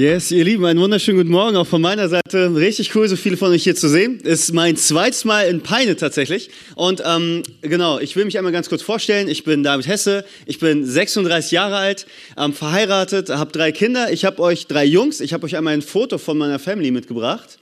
Yes, ihr Lieben, einen wunderschönen guten Morgen auch von meiner Seite. Richtig cool, so viele von euch hier zu sehen. Ist mein zweites Mal in Peine tatsächlich. Und ähm, genau, ich will mich einmal ganz kurz vorstellen. Ich bin David Hesse, ich bin 36 Jahre alt, ähm, verheiratet, habe drei Kinder. Ich habe euch drei Jungs. Ich habe euch einmal ein Foto von meiner Family mitgebracht.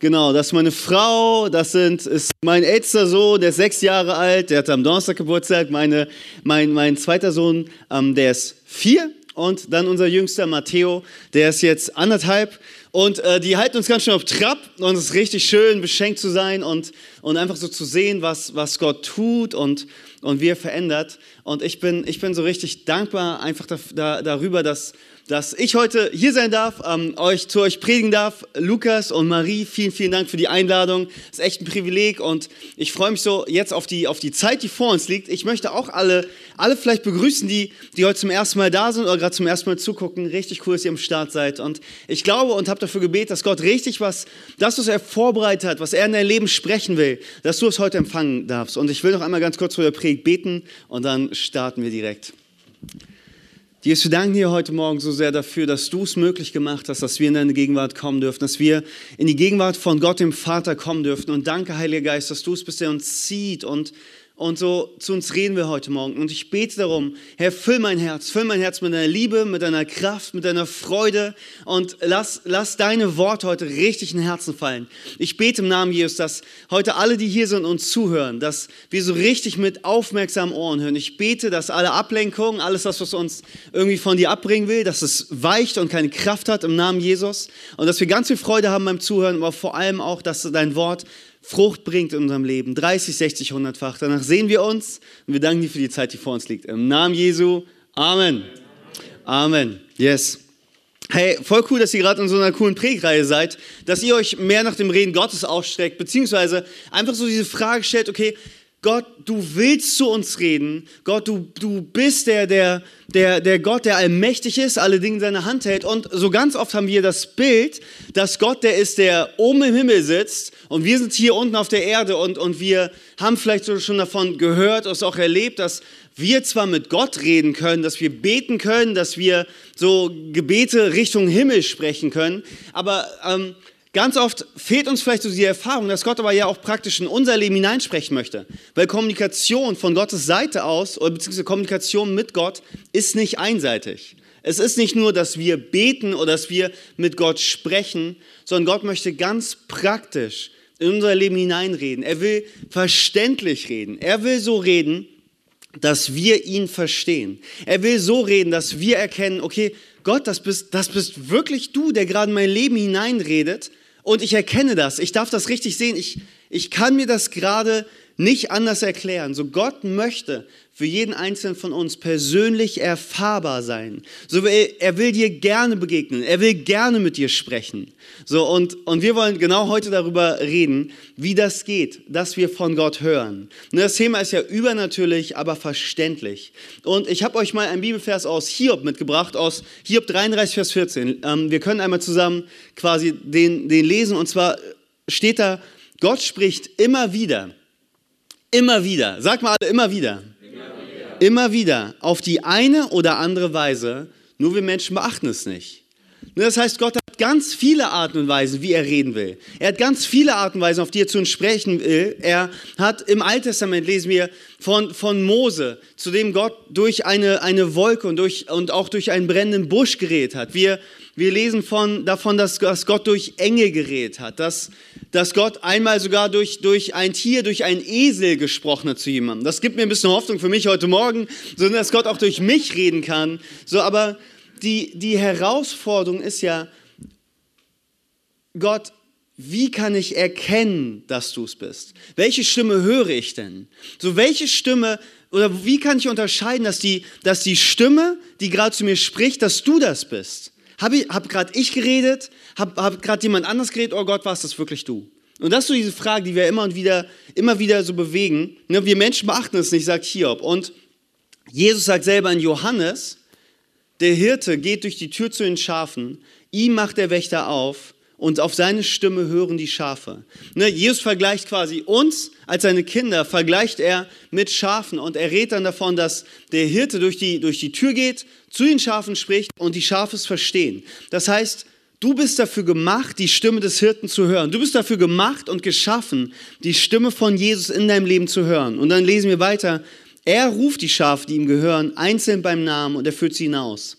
Genau, das ist meine Frau, das sind, ist mein ältester Sohn, der ist sechs Jahre alt, der hat am Donnerstag Geburtstag. Meine, mein, mein zweiter Sohn, ähm, der ist vier und dann unser jüngster Matteo, der ist jetzt anderthalb und äh, die halten uns ganz schön auf Trab und es ist richtig schön, beschenkt zu sein und, und einfach so zu sehen, was, was Gott tut und, und wie er verändert. Und ich bin, ich bin so richtig dankbar einfach da, da, darüber, dass, dass ich heute hier sein darf, ähm, euch zu euch predigen darf. Lukas und Marie, vielen, vielen Dank für die Einladung. Das ist echt ein Privileg und ich freue mich so jetzt auf die, auf die Zeit, die vor uns liegt. Ich möchte auch alle, alle vielleicht begrüßen, die, die heute zum ersten Mal da sind oder gerade zum ersten Mal zugucken. Richtig cool, dass ihr am Start seid. Und ich glaube und habe dafür gebetet, dass Gott richtig was, das, was er vorbereitet hat, was er in dein Leben sprechen will, dass du es heute empfangen darfst. Und ich will noch einmal ganz kurz vor der Predigt beten und dann starten wir direkt. Jesus, wir danken dir heute Morgen so sehr dafür, dass du es möglich gemacht hast, dass wir in deine Gegenwart kommen dürfen, dass wir in die Gegenwart von Gott, dem Vater, kommen dürfen. Und danke, Heiliger Geist, dass du es bist, der uns zieht und und so zu uns reden wir heute Morgen. Und ich bete darum, Herr, füll mein Herz, füll mein Herz mit deiner Liebe, mit deiner Kraft, mit deiner Freude und lass, lass deine Worte heute richtig in Herzen fallen. Ich bete im Namen Jesus, dass heute alle, die hier sind und zuhören, dass wir so richtig mit aufmerksamen Ohren hören. Ich bete, dass alle Ablenkungen, alles das, was uns irgendwie von dir abbringen will, dass es weicht und keine Kraft hat im Namen Jesus. Und dass wir ganz viel Freude haben beim Zuhören, aber vor allem auch, dass dein Wort Frucht bringt in unserem Leben. 30, 60, 100-fach. Danach sehen wir uns und wir danken dir für die Zeit, die vor uns liegt. Im Namen Jesu. Amen. Amen. Yes. Hey, voll cool, dass ihr gerade in so einer coolen Prägreihe seid, dass ihr euch mehr nach dem Reden Gottes ausstreckt, beziehungsweise einfach so diese Frage stellt, okay, Gott, du willst zu uns reden. Gott, du, du bist der, der, der, der Gott, der allmächtig ist, alle Dinge in seiner Hand hält. Und so ganz oft haben wir das Bild, dass Gott der ist, der oben im Himmel sitzt und wir sind hier unten auf der Erde und, und wir haben vielleicht schon davon gehört, und auch erlebt, dass wir zwar mit Gott reden können, dass wir beten können, dass wir so Gebete Richtung Himmel sprechen können, aber ähm, Ganz oft fehlt uns vielleicht so die Erfahrung, dass Gott aber ja auch praktisch in unser Leben hineinsprechen möchte. Weil Kommunikation von Gottes Seite aus, oder beziehungsweise Kommunikation mit Gott, ist nicht einseitig. Es ist nicht nur, dass wir beten oder dass wir mit Gott sprechen, sondern Gott möchte ganz praktisch in unser Leben hineinreden. Er will verständlich reden. Er will so reden, dass wir ihn verstehen. Er will so reden, dass wir erkennen, okay, Gott, das bist, das bist wirklich du, der gerade in mein Leben hineinredet. Und ich erkenne das. Ich darf das richtig sehen. Ich, ich kann mir das gerade nicht anders erklären. So Gott möchte für jeden Einzelnen von uns persönlich erfahrbar sein. So er will dir gerne begegnen. Er will gerne mit dir sprechen. So und und wir wollen genau heute darüber reden, wie das geht, dass wir von Gott hören. Und das Thema ist ja übernatürlich, aber verständlich. Und ich habe euch mal einen Bibelvers aus Hiob mitgebracht, aus Hiob 33 Vers 14. Ähm, wir können einmal zusammen quasi den den lesen und zwar steht da Gott spricht immer wieder Immer wieder. Sag mal alle, immer wieder. Immer wieder. Auf die eine oder andere Weise. Nur wir Menschen beachten es nicht. Ne, das heißt, Gott hat ganz viele Arten und Weisen, wie er reden will. Er hat ganz viele Arten und Weisen, auf die er zu uns sprechen will. Er hat im Alten Testament, lesen wir von, von Mose, zu dem Gott durch eine, eine Wolke und, durch, und auch durch einen brennenden Busch geredet hat. Wir, wir lesen von, davon, dass, dass Gott durch Engel geredet hat, dass, dass Gott einmal sogar durch, durch ein Tier, durch einen Esel gesprochen hat zu jemandem. Das gibt mir ein bisschen Hoffnung für mich heute Morgen, sondern dass Gott auch durch mich reden kann. So, aber die, die Herausforderung ist ja, Gott, wie kann ich erkennen, dass du es bist? Welche Stimme höre ich denn? So, welche Stimme oder wie kann ich unterscheiden, dass die, dass die Stimme, die gerade zu mir spricht, dass du das bist? Habe hab gerade ich geredet? Habe hab gerade jemand anders geredet? Oh Gott, war es das wirklich du? Und das ist so diese Frage, die wir immer und wieder, immer wieder so bewegen. Ne, wir Menschen beachten es nicht, sagt Hiob. Und Jesus sagt selber in Johannes, der Hirte geht durch die Tür zu den Schafen, ihm macht der Wächter auf und auf seine Stimme hören die Schafe. Ne, Jesus vergleicht quasi uns als seine Kinder, vergleicht er mit Schafen und er redet dann davon, dass der Hirte durch die, durch die Tür geht, zu den Schafen spricht und die Schafe es verstehen. Das heißt, du bist dafür gemacht, die Stimme des Hirten zu hören. Du bist dafür gemacht und geschaffen, die Stimme von Jesus in deinem Leben zu hören. Und dann lesen wir weiter, er ruft die Schafe, die ihm gehören, einzeln beim Namen und er führt sie hinaus.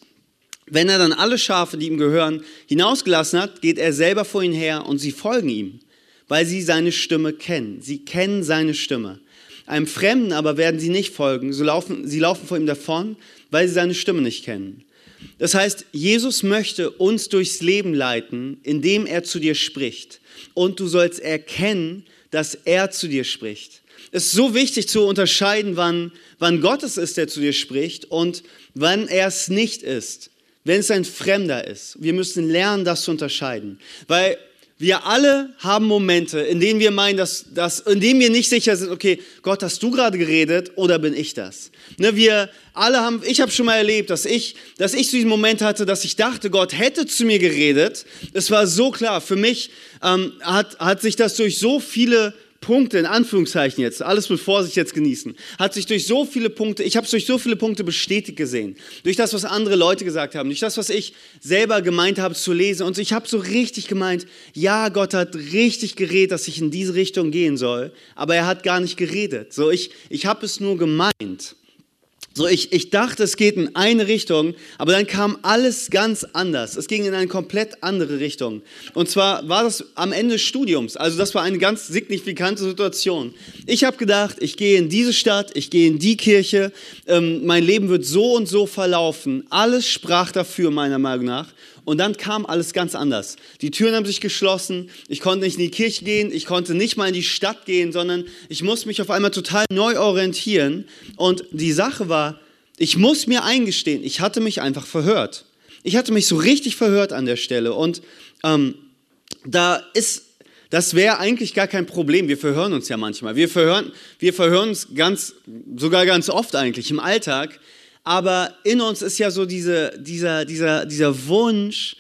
Wenn er dann alle Schafe, die ihm gehören, hinausgelassen hat, geht er selber vor ihnen her und sie folgen ihm, weil sie seine Stimme kennen. Sie kennen seine Stimme. Einem Fremden aber werden sie nicht folgen, so laufen, sie laufen vor ihm davon, weil sie seine Stimme nicht kennen. Das heißt, Jesus möchte uns durchs Leben leiten, indem er zu dir spricht. Und du sollst erkennen, dass er zu dir spricht. Es ist so wichtig zu unterscheiden, wann, wann Gott es ist, der zu dir spricht und wann er es nicht ist wenn es ein Fremder ist. Wir müssen lernen, das zu unterscheiden. Weil wir alle haben Momente, in denen wir meinen, dass, dass in denen wir nicht sicher sind, okay, Gott, hast du gerade geredet oder bin ich das? Ne, wir alle haben, ich habe schon mal erlebt, dass ich, dass ich diesen Moment hatte, dass ich dachte, Gott hätte zu mir geredet. Es war so klar. Für mich ähm, hat, hat sich das durch so viele Punkte, in Anführungszeichen jetzt, alles mit Vorsicht jetzt genießen, hat sich durch so viele Punkte, ich habe es durch so viele Punkte bestätigt gesehen. Durch das, was andere Leute gesagt haben, durch das, was ich selber gemeint habe zu lesen. Und ich habe so richtig gemeint, ja, Gott hat richtig geredet, dass ich in diese Richtung gehen soll, aber er hat gar nicht geredet. So, ich, ich habe es nur gemeint. So, ich, ich dachte, es geht in eine Richtung, aber dann kam alles ganz anders. Es ging in eine komplett andere Richtung. Und zwar war das am Ende des Studiums. Also das war eine ganz signifikante Situation. Ich habe gedacht, ich gehe in diese Stadt, ich gehe in die Kirche, ähm, mein Leben wird so und so verlaufen. Alles sprach dafür, meiner Meinung nach. Und dann kam alles ganz anders. Die Türen haben sich geschlossen. Ich konnte nicht in die Kirche gehen. Ich konnte nicht mal in die Stadt gehen, sondern ich musste mich auf einmal total neu orientieren. Und die Sache war, ich muss mir eingestehen, ich hatte mich einfach verhört. Ich hatte mich so richtig verhört an der Stelle. Und ähm, da ist das wäre eigentlich gar kein Problem. Wir verhören uns ja manchmal. Wir verhören, wir verhören uns ganz, sogar ganz oft eigentlich im Alltag aber in uns ist ja so diese, dieser, dieser, dieser Wunsch,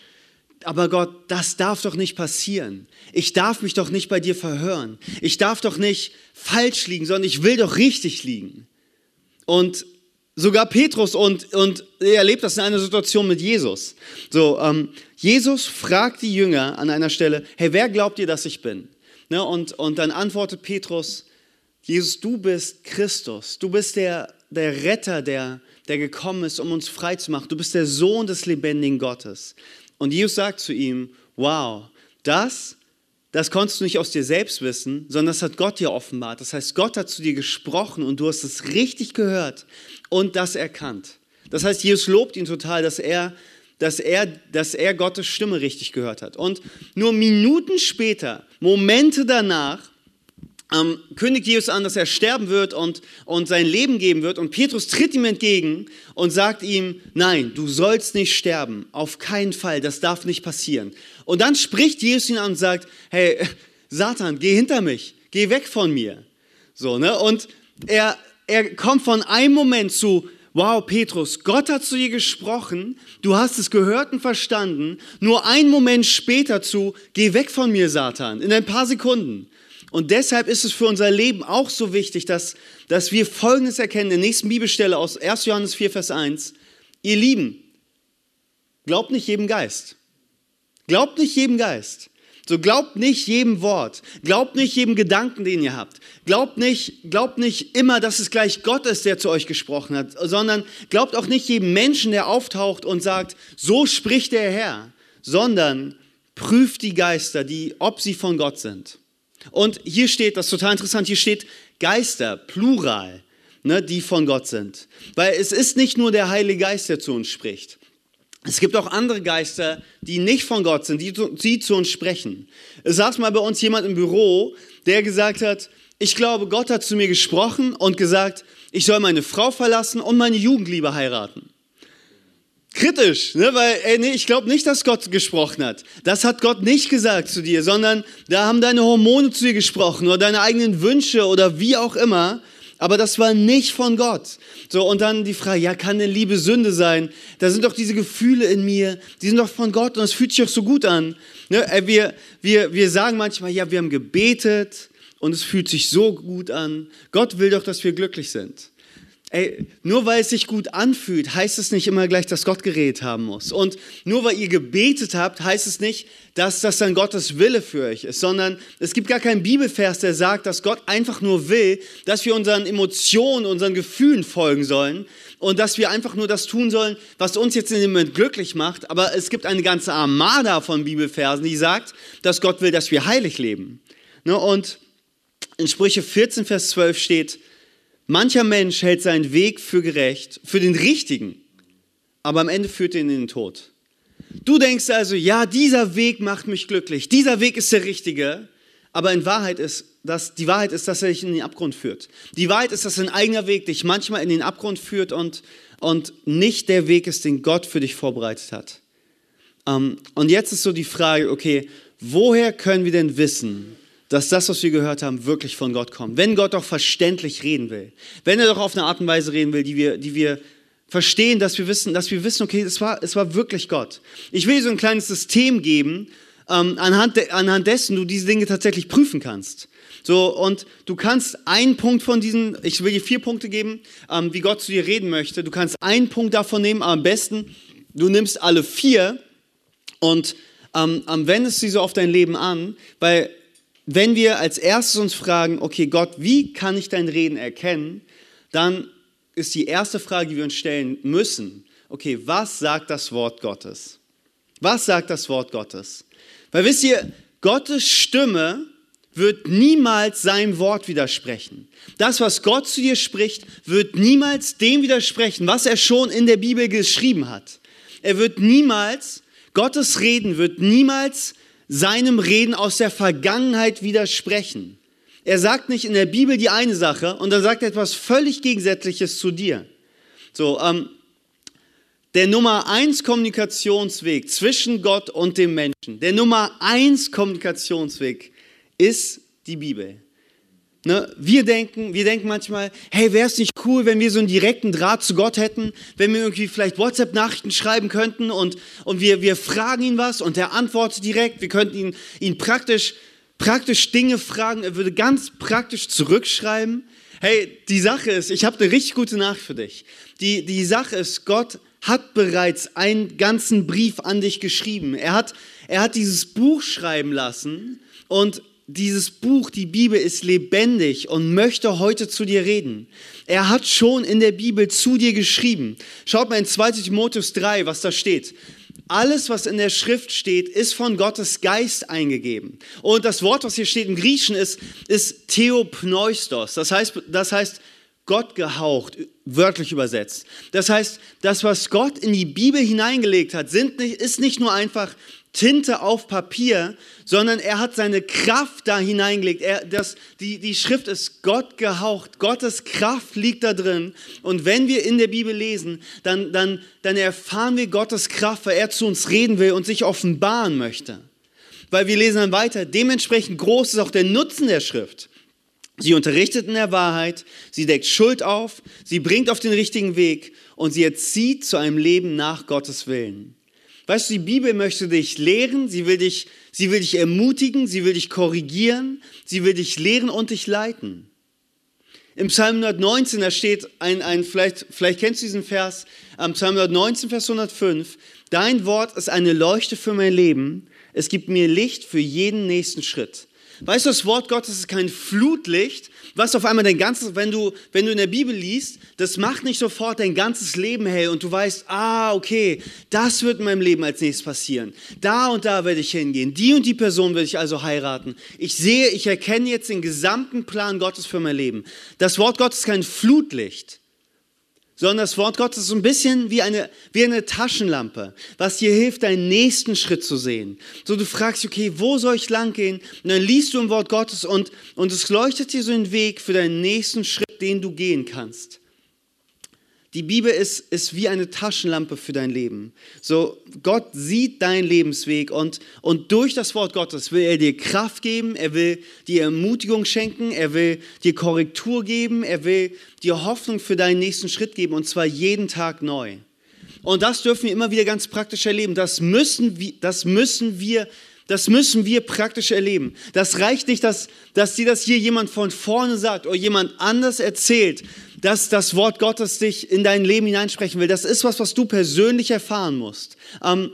aber Gott, das darf doch nicht passieren. Ich darf mich doch nicht bei dir verhören. Ich darf doch nicht falsch liegen, sondern ich will doch richtig liegen. Und sogar Petrus und, und er erlebt das in einer Situation mit Jesus. So, ähm, Jesus fragt die Jünger an einer Stelle, hey, wer glaubt ihr, dass ich bin? Ne, und, und dann antwortet Petrus, Jesus, du bist Christus, du bist der, der Retter, der, der gekommen ist, um uns frei zu machen. Du bist der Sohn des lebendigen Gottes. Und Jesus sagt zu ihm, wow, das, das konntest du nicht aus dir selbst wissen, sondern das hat Gott dir offenbart. Das heißt, Gott hat zu dir gesprochen und du hast es richtig gehört und das erkannt. Das heißt, Jesus lobt ihn total, dass er, dass er, dass er Gottes Stimme richtig gehört hat. Und nur Minuten später, Momente danach, ähm, kündigt Jesus an, dass er sterben wird und, und sein Leben geben wird. Und Petrus tritt ihm entgegen und sagt ihm, nein, du sollst nicht sterben. Auf keinen Fall, das darf nicht passieren. Und dann spricht Jesus ihn an und sagt, hey, Satan, geh hinter mich, geh weg von mir. So, ne? Und er, er kommt von einem Moment zu, wow, Petrus, Gott hat zu dir gesprochen, du hast es gehört und verstanden, nur einen Moment später zu, geh weg von mir, Satan, in ein paar Sekunden. Und deshalb ist es für unser Leben auch so wichtig, dass, dass wir Folgendes erkennen, in der nächsten Bibelstelle aus 1. Johannes 4, Vers 1. Ihr Lieben, glaubt nicht jedem Geist. Glaubt nicht jedem Geist. So glaubt nicht jedem Wort. Glaubt nicht jedem Gedanken, den ihr habt. Glaubt nicht, glaubt nicht immer, dass es gleich Gott ist, der zu euch gesprochen hat, sondern glaubt auch nicht jedem Menschen, der auftaucht und sagt, so spricht der Herr, sondern prüft die Geister, die, ob sie von Gott sind. Und hier steht, das ist total interessant, hier steht Geister, Plural, ne, die von Gott sind. Weil es ist nicht nur der Heilige Geist, der zu uns spricht. Es gibt auch andere Geister, die nicht von Gott sind, die, die zu uns sprechen. Es saß mal bei uns jemand im Büro, der gesagt hat, ich glaube, Gott hat zu mir gesprochen und gesagt, ich soll meine Frau verlassen und meine Jugendliebe heiraten kritisch, ne? weil ey, nee, ich glaube nicht, dass Gott gesprochen hat. Das hat Gott nicht gesagt zu dir, sondern da haben deine Hormone zu dir gesprochen oder deine eigenen Wünsche oder wie auch immer. aber das war nicht von Gott. So, und dann die Frage, ja, kann denn Liebe Sünde sein? Da sind doch diese Gefühle in mir, die sind doch von Gott und es fühlt sich doch so gut an. Ne? Wir, wir, wir sagen manchmal, ja, wir haben gebetet und es fühlt sich so gut an. Gott will doch, dass wir glücklich sind. Ey, nur weil es sich gut anfühlt, heißt es nicht immer gleich, dass Gott geredet haben muss. Und nur weil ihr gebetet habt, heißt es nicht, dass das dann Gottes Wille für euch ist, sondern es gibt gar keinen Bibelvers, der sagt, dass Gott einfach nur will, dass wir unseren Emotionen, unseren Gefühlen folgen sollen und dass wir einfach nur das tun sollen, was uns jetzt in dem Moment glücklich macht. Aber es gibt eine ganze Armada von Bibelversen, die sagt, dass Gott will, dass wir heilig leben. Ne, und in Sprüche 14, Vers 12 steht, Mancher Mensch hält seinen Weg für gerecht, für den richtigen, aber am Ende führt er ihn in den Tod. Du denkst also, ja, dieser Weg macht mich glücklich, dieser Weg ist der richtige, aber in Wahrheit ist, dass, die Wahrheit ist, dass er dich in den Abgrund führt. Die Wahrheit ist, dass ein eigener Weg dich manchmal in den Abgrund führt und, und nicht der Weg ist, den Gott für dich vorbereitet hat. Ähm, und jetzt ist so die Frage, okay, woher können wir denn wissen, dass das, was wir gehört haben, wirklich von Gott kommt. Wenn Gott doch verständlich reden will, wenn er doch auf eine Art und Weise reden will, die wir, die wir verstehen, dass wir wissen, dass wir wissen, okay, es war, es war wirklich Gott. Ich will dir so ein kleines System geben, ähm, anhand, de, anhand dessen du diese Dinge tatsächlich prüfen kannst. So, und du kannst einen Punkt von diesen, ich will dir vier Punkte geben, ähm, wie Gott zu dir reden möchte. Du kannst einen Punkt davon nehmen, aber am besten, du nimmst alle vier und ähm, wendest sie so auf dein Leben an, weil wenn wir als erstes uns fragen, okay Gott, wie kann ich dein Reden erkennen, dann ist die erste Frage, die wir uns stellen müssen, okay, was sagt das Wort Gottes? Was sagt das Wort Gottes? Weil wisst ihr, Gottes Stimme wird niemals seinem Wort widersprechen. Das, was Gott zu dir spricht, wird niemals dem widersprechen, was er schon in der Bibel geschrieben hat. Er wird niemals, Gottes Reden wird niemals seinem Reden aus der Vergangenheit widersprechen. Er sagt nicht in der Bibel die eine Sache und dann sagt er etwas völlig Gegensätzliches zu dir. So, ähm, der Nummer eins Kommunikationsweg zwischen Gott und dem Menschen, der Nummer eins Kommunikationsweg ist die Bibel. Ne? Wir, denken, wir denken manchmal, hey, wäre es nicht cool, wenn wir so einen direkten Draht zu Gott hätten, wenn wir irgendwie vielleicht WhatsApp-Nachrichten schreiben könnten und, und wir, wir fragen ihn was und er antwortet direkt. Wir könnten ihn, ihn praktisch, praktisch Dinge fragen, er würde ganz praktisch zurückschreiben. Hey, die Sache ist, ich habe eine richtig gute Nachricht für dich. Die, die Sache ist, Gott hat bereits einen ganzen Brief an dich geschrieben. Er hat, er hat dieses Buch schreiben lassen und dieses Buch, die Bibel ist lebendig und möchte heute zu dir reden. Er hat schon in der Bibel zu dir geschrieben. Schaut mal in 2 Timotheus 3, was da steht. Alles, was in der Schrift steht, ist von Gottes Geist eingegeben. Und das Wort, was hier steht im Griechischen, ist, ist Theopneustos. Das heißt, das heißt Gott gehaucht, wörtlich übersetzt. Das heißt, das, was Gott in die Bibel hineingelegt hat, sind nicht, ist nicht nur einfach Tinte auf Papier, sondern er hat seine Kraft da hineingelegt. Er, das, die, die Schrift ist Gott gehaucht. Gottes Kraft liegt da drin. Und wenn wir in der Bibel lesen, dann, dann, dann erfahren wir Gottes Kraft, weil er zu uns reden will und sich offenbaren möchte. Weil wir lesen dann weiter, dementsprechend groß ist auch der Nutzen der Schrift. Sie unterrichtet in der Wahrheit, sie deckt Schuld auf, sie bringt auf den richtigen Weg und sie erzieht zu einem Leben nach Gottes Willen. Weißt du, die Bibel möchte dich lehren, sie will dich, sie will dich ermutigen, sie will dich korrigieren, sie will dich lehren und dich leiten. Im Psalm 119, da steht ein, ein vielleicht, vielleicht kennst du diesen Vers, am Psalm 119, Vers 105, Dein Wort ist eine Leuchte für mein Leben, es gibt mir Licht für jeden nächsten Schritt. Weißt du, das Wort Gottes ist kein Flutlicht, was auf einmal dein ganzes, wenn du, wenn du in der Bibel liest, das macht nicht sofort dein ganzes Leben hell und du weißt, ah, okay, das wird in meinem Leben als nächstes passieren. Da und da werde ich hingehen. Die und die Person werde ich also heiraten. Ich sehe, ich erkenne jetzt den gesamten Plan Gottes für mein Leben. Das Wort Gottes ist kein Flutlicht sondern das Wort Gottes ist so ein bisschen wie eine, wie eine Taschenlampe, was dir hilft, deinen nächsten Schritt zu sehen. So du fragst, okay, wo soll ich lang gehen? Und dann liest du im Wort Gottes und, und es leuchtet dir so einen Weg für deinen nächsten Schritt, den du gehen kannst. Die Bibel ist, ist wie eine Taschenlampe für dein Leben. So, Gott sieht deinen Lebensweg und, und durch das Wort Gottes will er dir Kraft geben, er will dir Ermutigung schenken, er will dir Korrektur geben, er will dir Hoffnung für deinen nächsten Schritt geben und zwar jeden Tag neu. Und das dürfen wir immer wieder ganz praktisch erleben. Das müssen wir, das müssen wir das müssen wir praktisch erleben. Das reicht nicht, dass, dass dir das hier jemand von vorne sagt oder jemand anders erzählt, dass das Wort Gottes dich in dein Leben hineinsprechen will. Das ist was, was du persönlich erfahren musst. Ähm,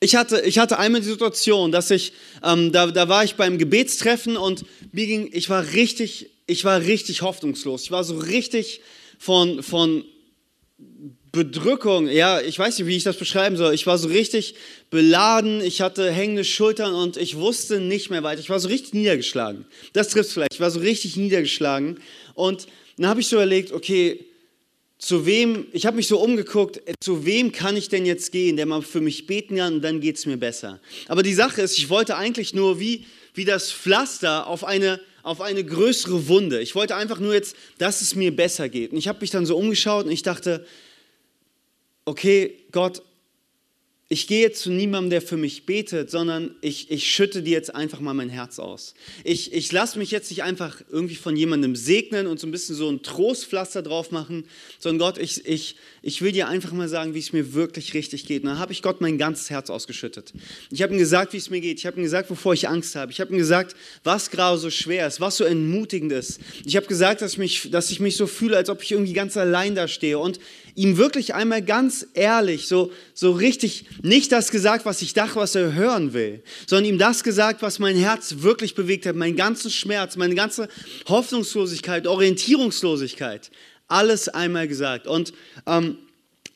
ich hatte, ich hatte einmal die Situation, dass ich, ähm, da, da war ich beim Gebetstreffen und mir ging, ich war richtig, ich war richtig hoffnungslos. Ich war so richtig von, von Bedrückung, ja, ich weiß nicht, wie ich das beschreiben soll. Ich war so richtig beladen, ich hatte hängende Schultern und ich wusste nicht mehr weiter. Ich war so richtig niedergeschlagen. Das trifft vielleicht. Ich war so richtig niedergeschlagen und dann habe ich so überlegt, okay, zu wem, ich habe mich so umgeguckt, zu wem kann ich denn jetzt gehen, der mal für mich beten kann und dann geht es mir besser. Aber die Sache ist, ich wollte eigentlich nur wie, wie das Pflaster auf eine, auf eine größere Wunde. Ich wollte einfach nur jetzt, dass es mir besser geht. Und ich habe mich dann so umgeschaut und ich dachte, okay, Gott, ich gehe zu niemandem, der für mich betet, sondern ich, ich schütte dir jetzt einfach mal mein Herz aus. Ich, ich lasse mich jetzt nicht einfach irgendwie von jemandem segnen und so ein bisschen so ein Trostpflaster drauf machen, sondern Gott, ich, ich, ich will dir einfach mal sagen, wie es mir wirklich richtig geht. Und dann habe ich Gott mein ganzes Herz ausgeschüttet. Ich habe ihm gesagt, wie es mir geht. Ich habe ihm gesagt, wovor ich Angst habe. Ich habe ihm gesagt, was gerade so schwer ist, was so entmutigend ist. Ich habe gesagt, dass ich, mich, dass ich mich so fühle, als ob ich irgendwie ganz allein da stehe. Und ihm wirklich einmal ganz ehrlich, so, so richtig nicht das gesagt, was ich dachte, was er hören will, sondern ihm das gesagt, was mein Herz wirklich bewegt hat, meinen ganzen Schmerz, meine ganze Hoffnungslosigkeit, Orientierungslosigkeit, alles einmal gesagt. Und ähm,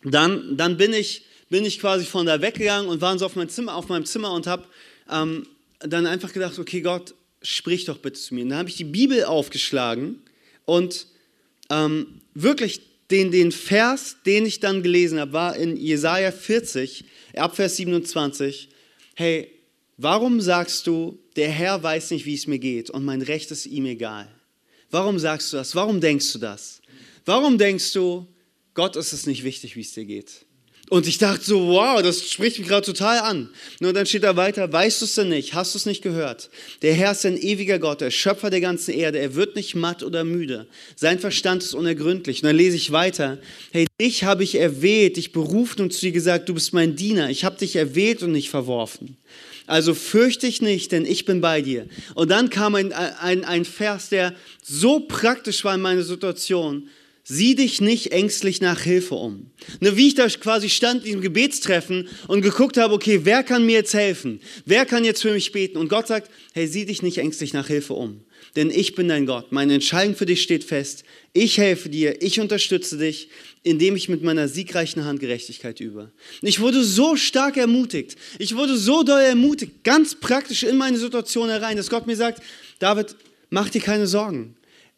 dann, dann bin, ich, bin ich quasi von da weggegangen und war so auf, mein Zimmer, auf meinem Zimmer und habe ähm, dann einfach gedacht, okay Gott, sprich doch bitte zu mir. Und dann habe ich die Bibel aufgeschlagen und ähm, wirklich den, den Vers, den ich dann gelesen habe, war in Jesaja 40, ab Vers 27. Hey, warum sagst du, der Herr weiß nicht, wie es mir geht und mein Recht ist ihm egal? Warum sagst du das? Warum denkst du das? Warum denkst du, Gott ist es nicht wichtig, wie es dir geht? Und ich dachte so, wow, das spricht mich gerade total an. Nur dann steht da weiter, weißt du es denn nicht? Hast du es nicht gehört? Der Herr ist ein ewiger Gott, der Schöpfer der ganzen Erde. Er wird nicht matt oder müde. Sein Verstand ist unergründlich. Und dann lese ich weiter. Hey, dich habe ich erwählt, dich berufen und zu dir gesagt, du bist mein Diener. Ich habe dich erwählt und nicht verworfen. Also fürchte dich nicht, denn ich bin bei dir. Und dann kam ein, ein, ein Vers, der so praktisch war in meiner Situation Sieh dich nicht ängstlich nach Hilfe um. Ne, wie ich da quasi stand in diesem Gebetstreffen und geguckt habe, okay, wer kann mir jetzt helfen? Wer kann jetzt für mich beten? Und Gott sagt, hey, sieh dich nicht ängstlich nach Hilfe um. Denn ich bin dein Gott. Meine Entscheidung für dich steht fest. Ich helfe dir. Ich unterstütze dich, indem ich mit meiner siegreichen Hand Gerechtigkeit übe. Ich wurde so stark ermutigt. Ich wurde so doll ermutigt, ganz praktisch in meine Situation herein, dass Gott mir sagt, David, mach dir keine Sorgen.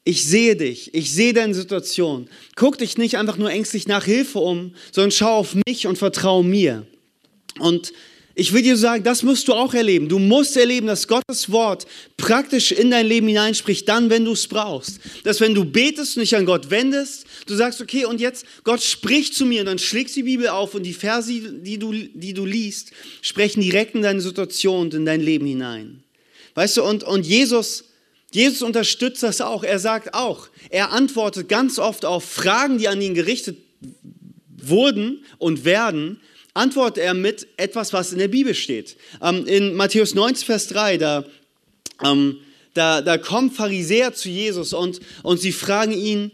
Ich sehe dich, ich sehe deine Situation. Guck dich nicht einfach nur ängstlich nach Hilfe um, sondern schau auf mich und vertraue mir. Und ich will dir sagen, das musst du auch erleben. Du musst erleben, dass Gottes Wort praktisch in dein Leben hineinspricht, dann, wenn du es brauchst. Dass wenn du betest und dich an Gott wendest, du sagst, okay, und jetzt, Gott spricht zu mir, und dann schlägst die Bibel auf und die Verse, die du, die du liest, sprechen direkt in deine Situation und in dein Leben hinein. Weißt du, und, und Jesus, Jesus unterstützt das auch. Er sagt auch, er antwortet ganz oft auf Fragen, die an ihn gerichtet wurden und werden, antwortet er mit etwas, was in der Bibel steht. Ähm, in Matthäus 19, Vers 3, da, ähm, da, da kommen Pharisäer zu Jesus und, und sie fragen ihn,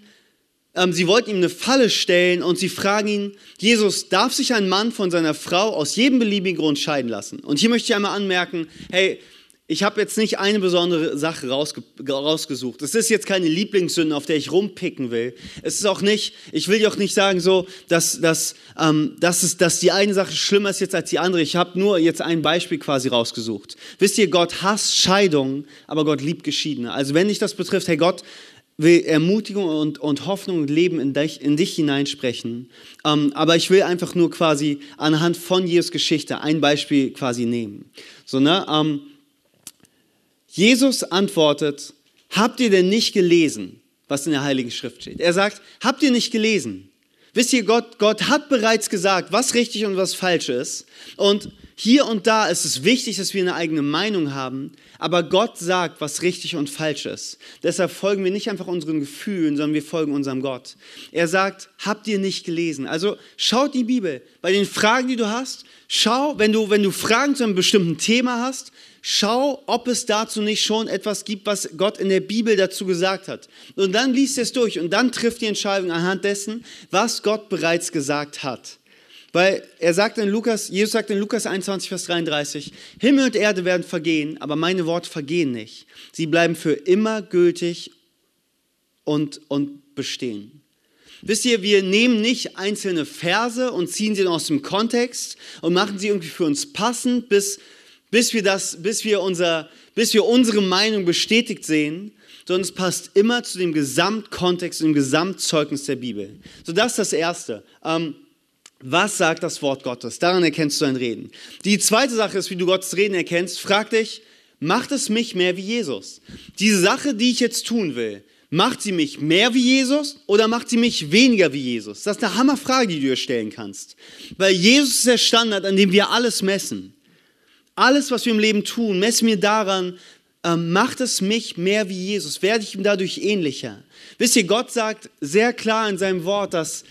ähm, sie wollten ihm eine Falle stellen und sie fragen ihn, Jesus, darf sich ein Mann von seiner Frau aus jedem beliebigen Grund scheiden lassen? Und hier möchte ich einmal anmerken, hey, ich habe jetzt nicht eine besondere Sache rausge rausgesucht. Es ist jetzt keine Lieblingssünde, auf der ich rumpicken will. Es ist auch nicht, ich will auch nicht sagen, so, dass, dass, ähm, dass, es, dass die eine Sache schlimmer ist jetzt als die andere. Ich habe nur jetzt ein Beispiel quasi rausgesucht. Wisst ihr, Gott hasst Scheidungen, aber Gott liebt Geschiedene. Also wenn dich das betrifft, hey Gott, will Ermutigung und, und Hoffnung und Leben in dich, in dich hineinsprechen. Ähm, aber ich will einfach nur quasi anhand von Jesus Geschichte ein Beispiel quasi nehmen. So, ne? Ähm, Jesus antwortet, habt ihr denn nicht gelesen, was in der Heiligen Schrift steht? Er sagt, habt ihr nicht gelesen? Wisst ihr, Gott, Gott hat bereits gesagt, was richtig und was falsch ist. Und hier und da ist es wichtig, dass wir eine eigene Meinung haben, aber Gott sagt, was richtig und falsch ist. Deshalb folgen wir nicht einfach unseren Gefühlen, sondern wir folgen unserem Gott. Er sagt, habt ihr nicht gelesen? Also schaut die Bibel. Bei den Fragen, die du hast, schau, wenn du, wenn du Fragen zu einem bestimmten Thema hast, schau, ob es dazu nicht schon etwas gibt, was Gott in der Bibel dazu gesagt hat. Und dann liest es durch und dann trifft die Entscheidung anhand dessen, was Gott bereits gesagt hat. Weil er sagt in Lukas, Jesus sagt in Lukas 21, Vers 33, Himmel und Erde werden vergehen, aber meine Worte vergehen nicht. Sie bleiben für immer gültig und, und bestehen. Wisst ihr, wir nehmen nicht einzelne Verse und ziehen sie aus dem Kontext und machen sie irgendwie für uns passend, bis bis wir, das, bis wir, unser, bis wir unsere Meinung bestätigt sehen, sondern es passt immer zu dem Gesamtkontext, dem Gesamtzeugnis der Bibel. So, das ist das Erste. Ähm, was sagt das Wort Gottes? Daran erkennst du dein Reden. Die zweite Sache ist, wie du Gottes Reden erkennst, frag dich, macht es mich mehr wie Jesus? Diese Sache, die ich jetzt tun will, macht sie mich mehr wie Jesus oder macht sie mich weniger wie Jesus? Das ist eine Hammerfrage, die du dir stellen kannst. Weil Jesus ist der Standard, an dem wir alles messen. Alles, was wir im Leben tun, messen wir daran, ähm, macht es mich mehr wie Jesus? Werde ich ihm dadurch ähnlicher? Wisst ihr, Gott sagt sehr klar in seinem Wort, dass,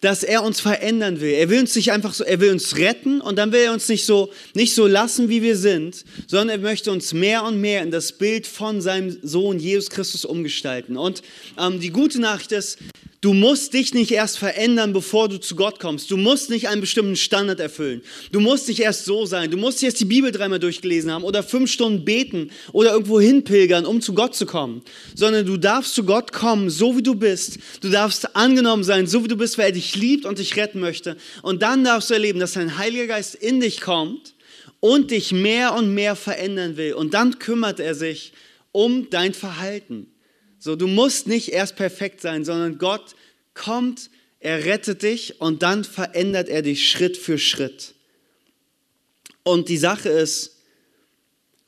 dass er uns verändern will. Er will uns nicht einfach so, er will uns retten und dann will er uns nicht so, nicht so lassen, wie wir sind, sondern er möchte uns mehr und mehr in das Bild von seinem Sohn Jesus Christus umgestalten. Und ähm, die gute Nachricht ist, Du musst dich nicht erst verändern, bevor du zu Gott kommst. Du musst nicht einen bestimmten Standard erfüllen. Du musst nicht erst so sein. Du musst jetzt die Bibel dreimal durchgelesen haben oder fünf Stunden beten oder irgendwo hinpilgern, um zu Gott zu kommen. Sondern du darfst zu Gott kommen, so wie du bist. Du darfst angenommen sein, so wie du bist, weil er dich liebt und dich retten möchte. Und dann darfst du erleben, dass dein Heiliger Geist in dich kommt und dich mehr und mehr verändern will. Und dann kümmert er sich um dein Verhalten. So, du musst nicht erst perfekt sein, sondern Gott kommt, er rettet dich und dann verändert er dich Schritt für Schritt. Und die Sache ist,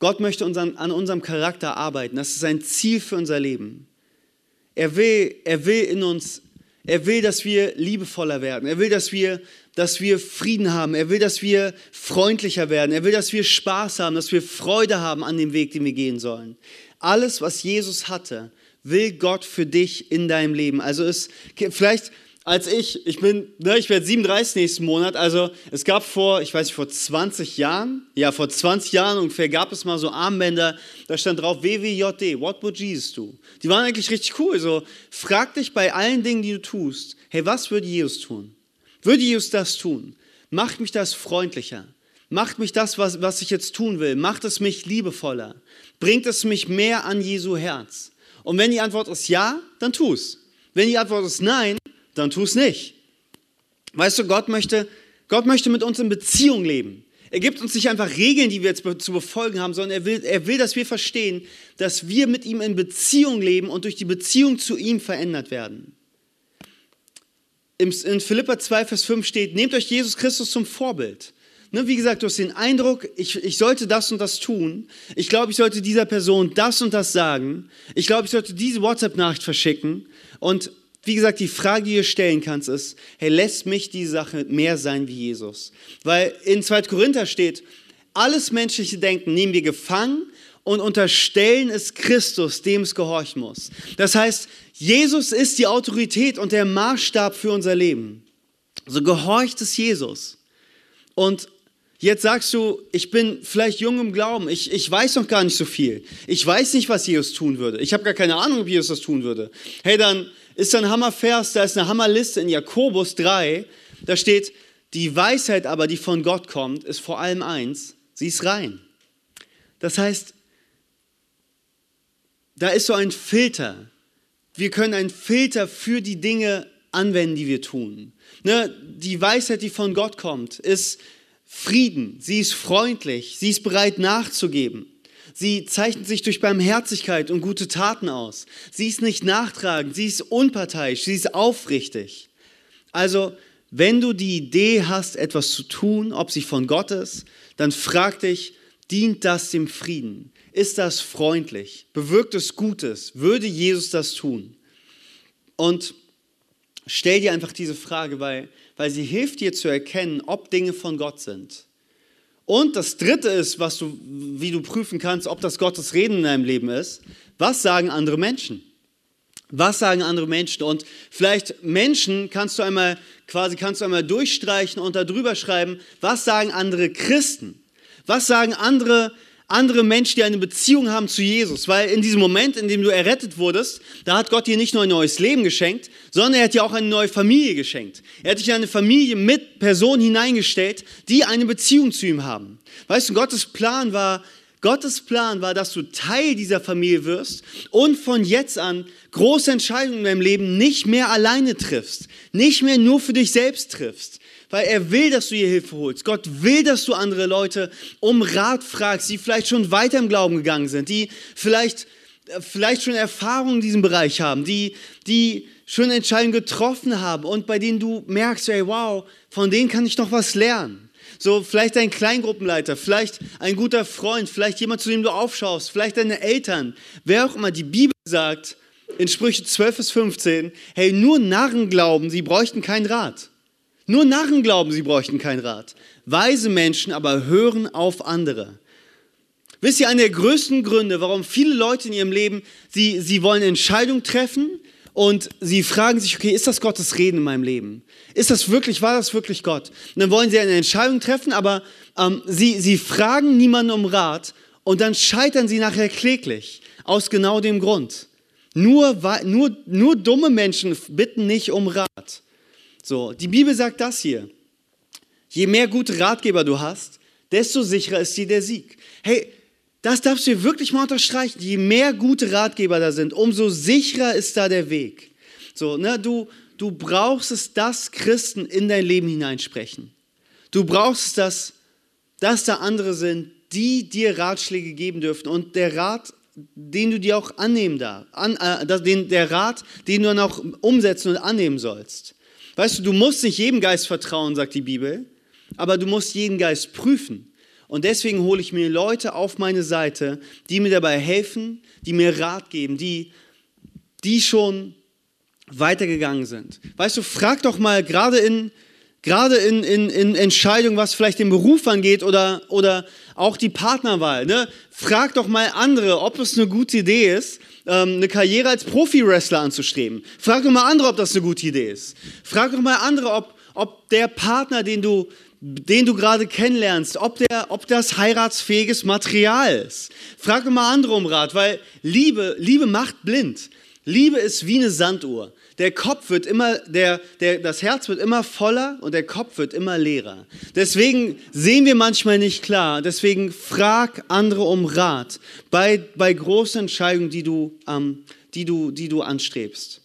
Gott möchte unseren, an unserem Charakter arbeiten. Das ist sein Ziel für unser Leben. Er will, er will in uns, er will, dass wir liebevoller werden. Er will, dass wir, dass wir Frieden haben. Er will, dass wir freundlicher werden. Er will, dass wir Spaß haben, dass wir Freude haben an dem Weg, den wir gehen sollen. Alles, was Jesus hatte, will Gott für dich in deinem Leben? Also ist vielleicht als ich, ich bin, ne, ich werde 37 nächsten Monat, also es gab vor, ich weiß nicht, vor 20 Jahren, ja, vor 20 Jahren ungefähr gab es mal so Armbänder, da stand drauf WWJD, What would Jesus do? Die waren eigentlich richtig cool, so, frag dich bei allen Dingen, die du tust, hey, was würde Jesus tun? Würde Jesus das tun? Macht mich das freundlicher? Macht mich das, was, was ich jetzt tun will? Macht es mich liebevoller? Bringt es mich mehr an Jesu Herz? Und wenn die Antwort ist ja, dann tu es. Wenn die Antwort ist nein, dann tu es nicht. Weißt du, Gott möchte, Gott möchte mit uns in Beziehung leben. Er gibt uns nicht einfach Regeln, die wir jetzt zu befolgen haben, sondern er will, er will, dass wir verstehen, dass wir mit ihm in Beziehung leben und durch die Beziehung zu ihm verändert werden. In Philippa 2, Vers 5 steht, nehmt euch Jesus Christus zum Vorbild. Ne, wie gesagt, du hast den Eindruck, ich, ich sollte das und das tun. Ich glaube, ich sollte dieser Person das und das sagen. Ich glaube, ich sollte diese WhatsApp-Nachricht verschicken. Und wie gesagt, die Frage, die du stellen kannst, ist, hey, lässt mich diese Sache mehr sein wie Jesus? Weil in 2. Korinther steht, alles menschliche Denken nehmen wir gefangen und unterstellen es Christus, dem es gehorchen muss. Das heißt, Jesus ist die Autorität und der Maßstab für unser Leben. So gehorcht es Jesus. Und Jetzt sagst du, ich bin vielleicht jung im Glauben, ich, ich weiß noch gar nicht so viel. Ich weiß nicht, was Jesus tun würde. Ich habe gar keine Ahnung, ob Jesus das tun würde. Hey, dann ist da ein Hammervers, da ist eine Hammerliste in Jakobus 3, da steht, die Weisheit aber, die von Gott kommt, ist vor allem eins, sie ist rein. Das heißt, da ist so ein Filter. Wir können einen Filter für die Dinge anwenden, die wir tun. Ne? Die Weisheit, die von Gott kommt, ist Frieden, sie ist freundlich, sie ist bereit nachzugeben. Sie zeichnet sich durch Barmherzigkeit und gute Taten aus. Sie ist nicht nachtragend, sie ist unparteiisch, sie ist aufrichtig. Also, wenn du die Idee hast, etwas zu tun, ob sie von Gott ist, dann frag dich, dient das dem Frieden? Ist das freundlich? Bewirkt es Gutes? Würde Jesus das tun? Und stell dir einfach diese Frage, weil, weil sie hilft dir zu erkennen, ob Dinge von Gott sind. Und das dritte ist, was du, wie du prüfen kannst, ob das Gottes Reden in deinem Leben ist. Was sagen andere Menschen? Was sagen andere Menschen? Und vielleicht Menschen kannst du einmal quasi kannst du einmal durchstreichen und da drüber schreiben, was sagen andere Christen? Was sagen andere andere Menschen, die eine Beziehung haben zu Jesus. Weil in diesem Moment, in dem du errettet wurdest, da hat Gott dir nicht nur ein neues Leben geschenkt, sondern er hat dir auch eine neue Familie geschenkt. Er hat dich in eine Familie mit Personen hineingestellt, die eine Beziehung zu ihm haben. Weißt du, Gottes Plan war, Gottes Plan war, dass du Teil dieser Familie wirst und von jetzt an große Entscheidungen in deinem Leben nicht mehr alleine triffst, nicht mehr nur für dich selbst triffst, weil er will, dass du ihr Hilfe holst. Gott will, dass du andere Leute um Rat fragst, die vielleicht schon weiter im Glauben gegangen sind, die vielleicht, äh, vielleicht schon Erfahrungen in diesem Bereich haben, die, die schon Entscheidungen getroffen haben und bei denen du merkst, hey, wow, von denen kann ich noch was lernen. So, vielleicht ein Kleingruppenleiter, vielleicht ein guter Freund, vielleicht jemand, zu dem du aufschaust, vielleicht deine Eltern, wer auch immer. Die Bibel sagt in Sprüche 12 bis 15, hey, nur Narren glauben, sie bräuchten keinen Rat. Nur Narren glauben, sie bräuchten keinen Rat. Weise Menschen aber hören auf andere. Wisst ihr, einer der größten Gründe, warum viele Leute in ihrem Leben, sie, sie wollen Entscheidungen treffen und sie fragen sich, okay, ist das Gottes Reden in meinem Leben? Ist das wirklich, war das wirklich Gott? Und dann wollen sie eine Entscheidung treffen, aber ähm, sie, sie fragen niemanden um Rat und dann scheitern sie nachher kläglich. Aus genau dem Grund. Nur, nur, nur dumme Menschen bitten nicht um Rat. So, die Bibel sagt das hier. Je mehr gute Ratgeber du hast, desto sicherer ist dir der Sieg. Hey, das darfst du wirklich mal unterstreichen. Je mehr gute Ratgeber da sind, umso sicherer ist da der Weg. So, ne, du, du brauchst es, dass Christen in dein Leben hineinsprechen. Du brauchst es, dass, dass da andere sind, die dir Ratschläge geben dürfen. Und der Rat, den du dir auch annehmen darfst, an, äh, den, der Rat, den du dann auch umsetzen und annehmen sollst. Weißt du, du musst nicht jedem Geist vertrauen, sagt die Bibel, aber du musst jeden Geist prüfen. Und deswegen hole ich mir Leute auf meine Seite, die mir dabei helfen, die mir Rat geben, die, die schon weitergegangen sind. Weißt du, frag doch mal gerade in, gerade in, in, in Entscheidungen, was vielleicht den Beruf angeht oder, oder auch die Partnerwahl. Ne? Frag doch mal andere, ob es eine gute Idee ist, ähm, eine Karriere als Profi-Wrestler anzustreben. Frag doch mal andere, ob das eine gute Idee ist. Frag doch mal andere, ob, ob der Partner, den du den du gerade kennenlernst, ob, der, ob das heiratsfähiges Material ist. Frag doch mal andere um Rat, weil Liebe, Liebe macht blind. Liebe ist wie eine Sanduhr. Der Kopf wird immer, der, der, das Herz wird immer voller und der Kopf wird immer leerer. Deswegen sehen wir manchmal nicht klar. Deswegen frag andere um Rat bei, bei großen Entscheidungen, die du, ähm, die du, die du anstrebst.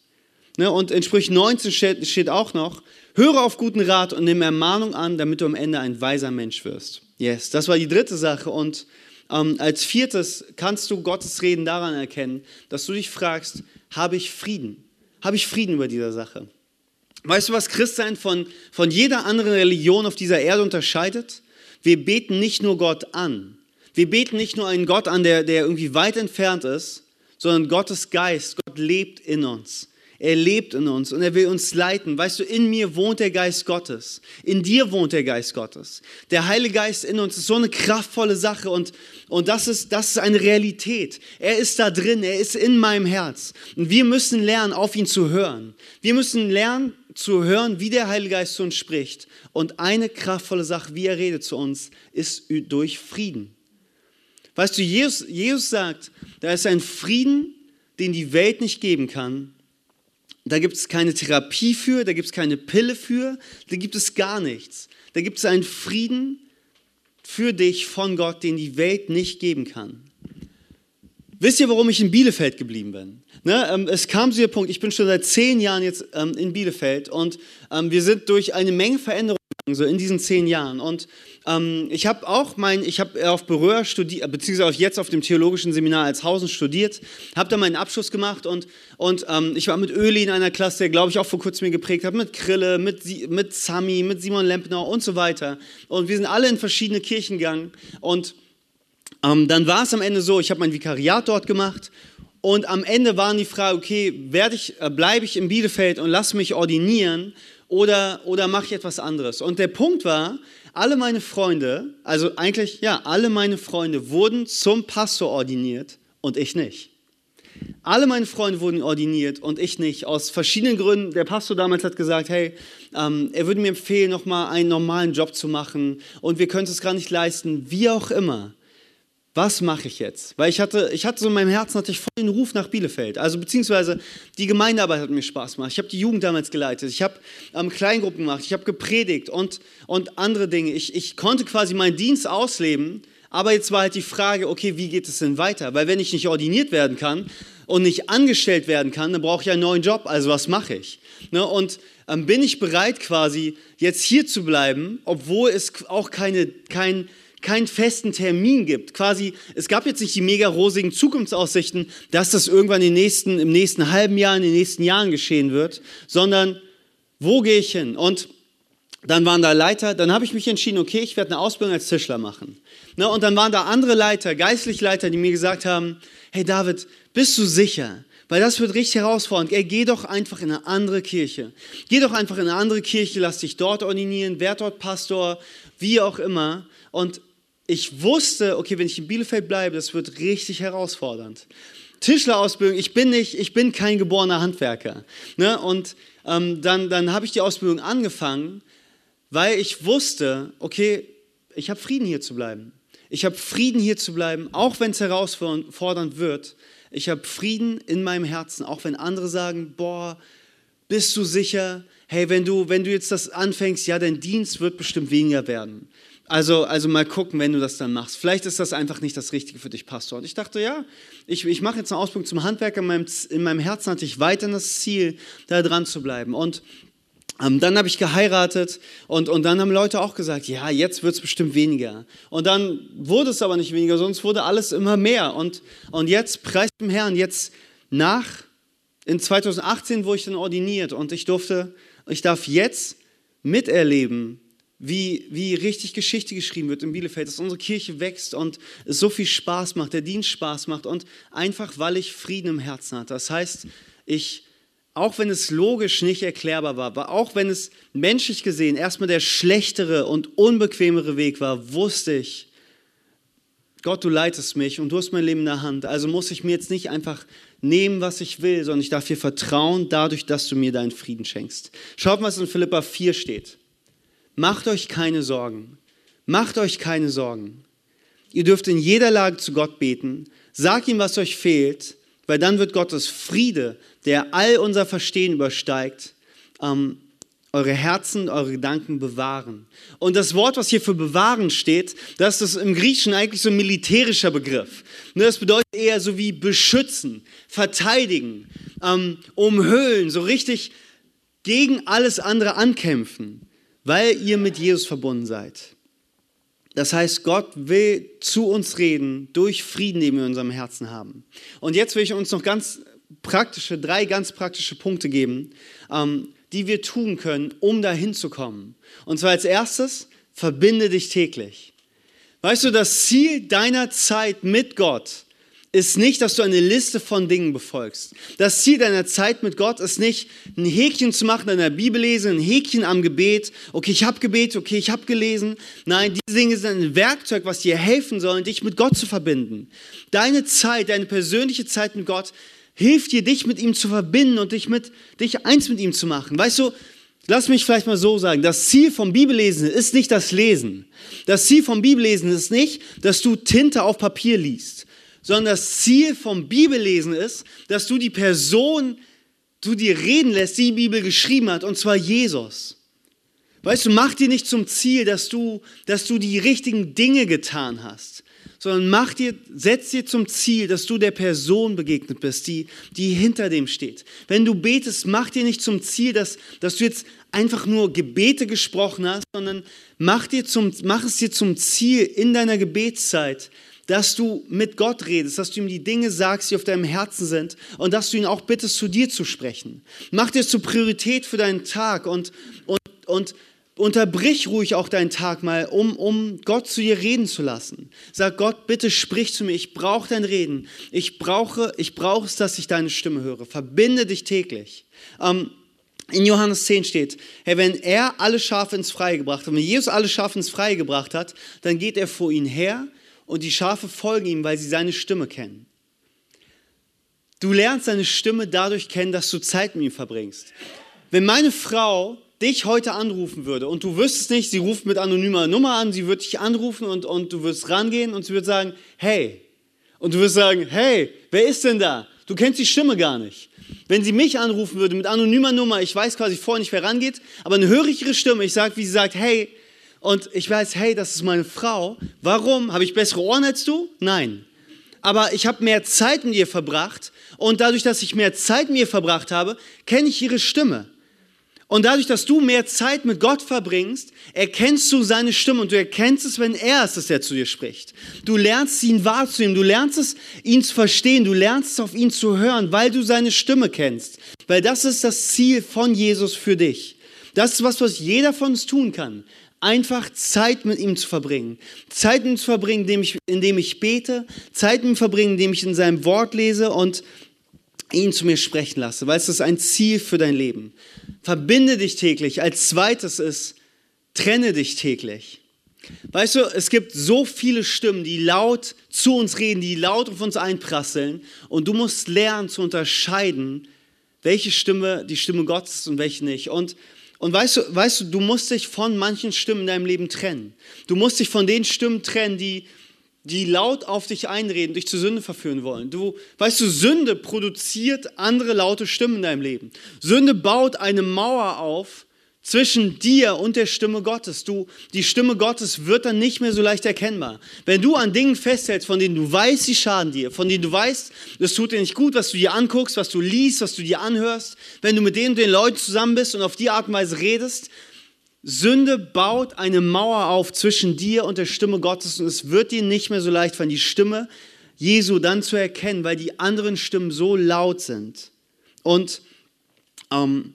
Ne? Und in Sprüch 19 steht, steht auch noch, Höre auf guten Rat und nimm Ermahnung an, damit du am Ende ein weiser Mensch wirst. Yes, das war die dritte Sache. Und ähm, als viertes kannst du Gottes Reden daran erkennen, dass du dich fragst, habe ich Frieden? Habe ich Frieden über dieser Sache? Weißt du, was Christsein von, von jeder anderen Religion auf dieser Erde unterscheidet? Wir beten nicht nur Gott an. Wir beten nicht nur einen Gott an, der, der irgendwie weit entfernt ist, sondern Gottes Geist, Gott lebt in uns. Er lebt in uns und er will uns leiten. Weißt du, in mir wohnt der Geist Gottes. In dir wohnt der Geist Gottes. Der Heilige Geist in uns ist so eine kraftvolle Sache und, und das, ist, das ist eine Realität. Er ist da drin, er ist in meinem Herz. Und wir müssen lernen, auf ihn zu hören. Wir müssen lernen zu hören, wie der Heilige Geist zu uns spricht. Und eine kraftvolle Sache, wie er redet zu uns, ist durch Frieden. Weißt du, Jesus, Jesus sagt, da ist ein Frieden, den die Welt nicht geben kann da gibt es keine Therapie für, da gibt es keine Pille für, da gibt es gar nichts. Da gibt es einen Frieden für dich von Gott, den die Welt nicht geben kann. Wisst ihr, warum ich in Bielefeld geblieben bin? Ne, ähm, es kam zu dem Punkt, ich bin schon seit zehn Jahren jetzt ähm, in Bielefeld und ähm, wir sind durch eine Menge Veränderungen so in diesen zehn Jahren. Und ähm, ich habe auch mein, ich habe auf Berühr studiert, beziehungsweise jetzt auf dem theologischen Seminar als Hausen studiert, habe da meinen Abschluss gemacht und, und ähm, ich war mit Öli in einer Klasse, der glaube ich auch vor kurzem mir geprägt hat, mit Krille, mit, mit Sami, mit Simon Lempner und so weiter. Und wir sind alle in verschiedene Kirchen gegangen und ähm, dann war es am Ende so, ich habe mein Vikariat dort gemacht Und am Ende waren die Frage, okay, werde ich, äh, bleibe ich in Bielefeld und lasse mich ordinieren oder, oder mache ich etwas anderes? Und der Punkt war, alle meine Freunde, also eigentlich, ja, alle meine Freunde wurden zum Pastor ordiniert und ich nicht. Alle meine Freunde wurden ordiniert und ich nicht, aus verschiedenen Gründen. Der Pastor damals hat gesagt, hey, ähm, er würde mir empfehlen, nochmal einen normalen Job zu machen und wir können es gar nicht leisten, wie auch immer was mache ich jetzt? Weil ich hatte, ich hatte so in meinem Herzen hatte ich voll den Ruf nach Bielefeld. Also beziehungsweise die Gemeindearbeit hat mir Spaß gemacht. Ich habe die Jugend damals geleitet. Ich habe ähm, Kleingruppen gemacht. Ich habe gepredigt und, und andere Dinge. Ich, ich konnte quasi meinen Dienst ausleben. Aber jetzt war halt die Frage, okay, wie geht es denn weiter? Weil wenn ich nicht ordiniert werden kann und nicht angestellt werden kann, dann brauche ich einen neuen Job. Also was mache ich? Ne? Und ähm, bin ich bereit quasi jetzt hier zu bleiben, obwohl es auch keine, kein keinen festen Termin gibt. Quasi, es gab jetzt nicht die mega rosigen Zukunftsaussichten, dass das irgendwann in nächsten, im nächsten halben Jahr, in den nächsten Jahren geschehen wird, sondern wo gehe ich hin? Und dann waren da Leiter, dann habe ich mich entschieden, okay, ich werde eine Ausbildung als Tischler machen. Ne, und dann waren da andere Leiter, geistlich Leiter, die mir gesagt haben, hey David, bist du sicher? Weil das wird richtig herausfordernd. Ey, geh doch einfach in eine andere Kirche. Geh doch einfach in eine andere Kirche, lass dich dort ordinieren, werd dort Pastor, wie auch immer. Und ich wusste, okay, wenn ich in Bielefeld bleibe, das wird richtig herausfordernd. Tischlerausbildung, ich bin nicht, ich bin kein geborener Handwerker. Ne? Und ähm, dann, dann habe ich die Ausbildung angefangen, weil ich wusste, okay, ich habe Frieden hier zu bleiben. Ich habe Frieden hier zu bleiben, auch wenn es herausfordernd wird. Ich habe Frieden in meinem Herzen, auch wenn andere sagen, boah, bist du sicher? Hey, wenn du, wenn du jetzt das anfängst, ja, dein Dienst wird bestimmt weniger werden. Also, also mal gucken, wenn du das dann machst. Vielleicht ist das einfach nicht das Richtige für dich, Pastor. Und ich dachte, ja, ich, ich mache jetzt eine Ausbildung zum Handwerker. In meinem, in meinem Herzen hatte ich weiterhin das Ziel, da dran zu bleiben. Und ähm, dann habe ich geheiratet und, und dann haben Leute auch gesagt, ja, jetzt wird es bestimmt weniger. Und dann wurde es aber nicht weniger, sonst wurde alles immer mehr. Und, und jetzt, preis dem Herrn, jetzt nach, in 2018 wurde ich dann ordiniert und ich durfte, ich darf jetzt miterleben, wie, wie richtig Geschichte geschrieben wird in Bielefeld, dass unsere Kirche wächst und es so viel Spaß macht, der Dienst Spaß macht und einfach, weil ich Frieden im Herzen hatte. Das heißt, ich, auch wenn es logisch nicht erklärbar war, aber auch wenn es menschlich gesehen erstmal der schlechtere und unbequemere Weg war, wusste ich, Gott, du leitest mich und du hast mein Leben in der Hand. Also muss ich mir jetzt nicht einfach nehmen, was ich will, sondern ich darf dir vertrauen, dadurch, dass du mir deinen Frieden schenkst. Schaut mal, was in Philippa 4 steht. Macht euch keine Sorgen. Macht euch keine Sorgen. Ihr dürft in jeder Lage zu Gott beten. Sagt ihm, was euch fehlt, weil dann wird Gottes Friede, der all unser Verstehen übersteigt, ähm, eure Herzen, eure Gedanken bewahren. Und das Wort, was hier für bewahren steht, das ist im Griechischen eigentlich so ein militärischer Begriff. Ne, das bedeutet eher so wie beschützen, verteidigen, ähm, umhüllen, so richtig gegen alles andere ankämpfen weil ihr mit Jesus verbunden seid. Das heißt, Gott will zu uns reden durch Frieden, den wir in unserem Herzen haben. Und jetzt will ich uns noch ganz praktische, drei ganz praktische Punkte geben, ähm, die wir tun können, um dahin zu kommen. Und zwar als erstes, verbinde dich täglich. Weißt du, das Ziel deiner Zeit mit Gott ist nicht, dass du eine Liste von Dingen befolgst. Das Ziel deiner Zeit mit Gott ist nicht, ein Häkchen zu machen in der Bibel lesen, ein Häkchen am Gebet. Okay, ich habe Gebet, okay, ich habe gelesen. Nein, diese Dinge sind ein Werkzeug, was dir helfen soll, dich mit Gott zu verbinden. Deine Zeit, deine persönliche Zeit mit Gott hilft dir, dich mit ihm zu verbinden und dich, mit, dich eins mit ihm zu machen. Weißt du, Lass mich vielleicht mal so sagen, das Ziel vom Bibellesen ist nicht das Lesen. Das Ziel vom Bibellesen ist nicht, dass du Tinte auf Papier liest sondern das Ziel vom Bibellesen ist, dass du die Person, du dir reden lässt, die die Bibel geschrieben hat, und zwar Jesus. Weißt du, mach dir nicht zum Ziel, dass du, dass du die richtigen Dinge getan hast, sondern mach dir, setz dir zum Ziel, dass du der Person begegnet bist, die, die hinter dem steht. Wenn du betest, mach dir nicht zum Ziel, dass, dass du jetzt einfach nur Gebete gesprochen hast, sondern mach, dir zum, mach es dir zum Ziel in deiner Gebetszeit, dass du mit Gott redest, dass du ihm die Dinge sagst, die auf deinem Herzen sind und dass du ihn auch bittest, zu dir zu sprechen. Mach dir zur Priorität für deinen Tag und, und, und unterbrich ruhig auch deinen Tag mal, um, um Gott zu dir reden zu lassen. Sag Gott, bitte sprich zu mir. Ich brauche dein Reden. Ich brauche, ich brauche es, dass ich deine Stimme höre. Verbinde dich täglich. Ähm, in Johannes 10 steht, hey, wenn er alle Schafe ins Freie gebracht hat, wenn Jesus alle Schafe ins Freie gebracht hat, dann geht er vor ihnen her und die Schafe folgen ihm, weil sie seine Stimme kennen. Du lernst seine Stimme dadurch kennen, dass du Zeit mit ihm verbringst. Wenn meine Frau dich heute anrufen würde und du wüsstest nicht, sie ruft mit anonymer Nummer an, sie wird dich anrufen und, und du wirst rangehen und sie wird sagen, hey. Und du wirst sagen, hey, wer ist denn da? Du kennst die Stimme gar nicht. Wenn sie mich anrufen würde mit anonymer Nummer, ich weiß quasi vorher nicht, wer rangeht, aber dann höre ich ihre Stimme, ich sage, wie sie sagt, hey, und ich weiß, hey, das ist meine Frau. Warum? Habe ich bessere Ohren als du? Nein. Aber ich habe mehr Zeit mit ihr verbracht und dadurch, dass ich mehr Zeit mit ihr verbracht habe, kenne ich ihre Stimme. Und dadurch, dass du mehr Zeit mit Gott verbringst, erkennst du seine Stimme und du erkennst es, wenn er es ist, der zu dir spricht. Du lernst ihn wahrzunehmen, du lernst es, ihn zu verstehen, du lernst es, auf ihn zu hören, weil du seine Stimme kennst. Weil das ist das Ziel von Jesus für dich. Das ist was, was jeder von uns tun kann. Einfach Zeit mit ihm zu verbringen. Zeit mit ihm zu verbringen, indem ich, indem ich bete, Zeit mit ihm verbringen, indem ich in seinem Wort lese und ihn zu mir sprechen lasse, weil es ist ein Ziel für dein Leben. Verbinde dich täglich. Als zweites ist, trenne dich täglich. Weißt du, es gibt so viele Stimmen, die laut zu uns reden, die laut auf uns einprasseln und du musst lernen zu unterscheiden, welche Stimme die Stimme Gottes ist und welche nicht. Und, und weißt, du, weißt du, du musst dich von manchen Stimmen in deinem Leben trennen. Du musst dich von den Stimmen trennen, die, die laut auf dich einreden, dich zur Sünde verführen wollen. Du, weißt du, Sünde produziert andere laute Stimmen in deinem Leben. Sünde baut eine Mauer auf zwischen dir und der Stimme Gottes. Du, die Stimme Gottes wird dann nicht mehr so leicht erkennbar. Wenn du an Dingen festhältst, von denen du weißt, sie schaden dir, von denen du weißt, es tut dir nicht gut, was du dir anguckst, was du liest, was du dir anhörst, wenn du mit denen den Leuten zusammen bist und auf die Art und Weise redest, Sünde baut eine Mauer auf zwischen dir und der Stimme Gottes und es wird dir nicht mehr so leicht fallen, die Stimme Jesu dann zu erkennen, weil die anderen Stimmen so laut sind. Und ähm,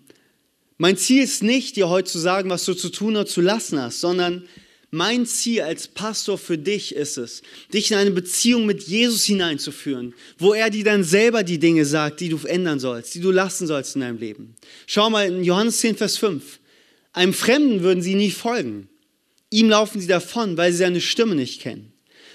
mein Ziel ist nicht, dir heute zu sagen, was du zu tun oder zu lassen hast, sondern mein Ziel als Pastor für dich ist es, dich in eine Beziehung mit Jesus hineinzuführen, wo er dir dann selber die Dinge sagt, die du ändern sollst, die du lassen sollst in deinem Leben. Schau mal in Johannes 10, Vers 5. Einem Fremden würden sie nie folgen. Ihm laufen sie davon, weil sie seine Stimme nicht kennen.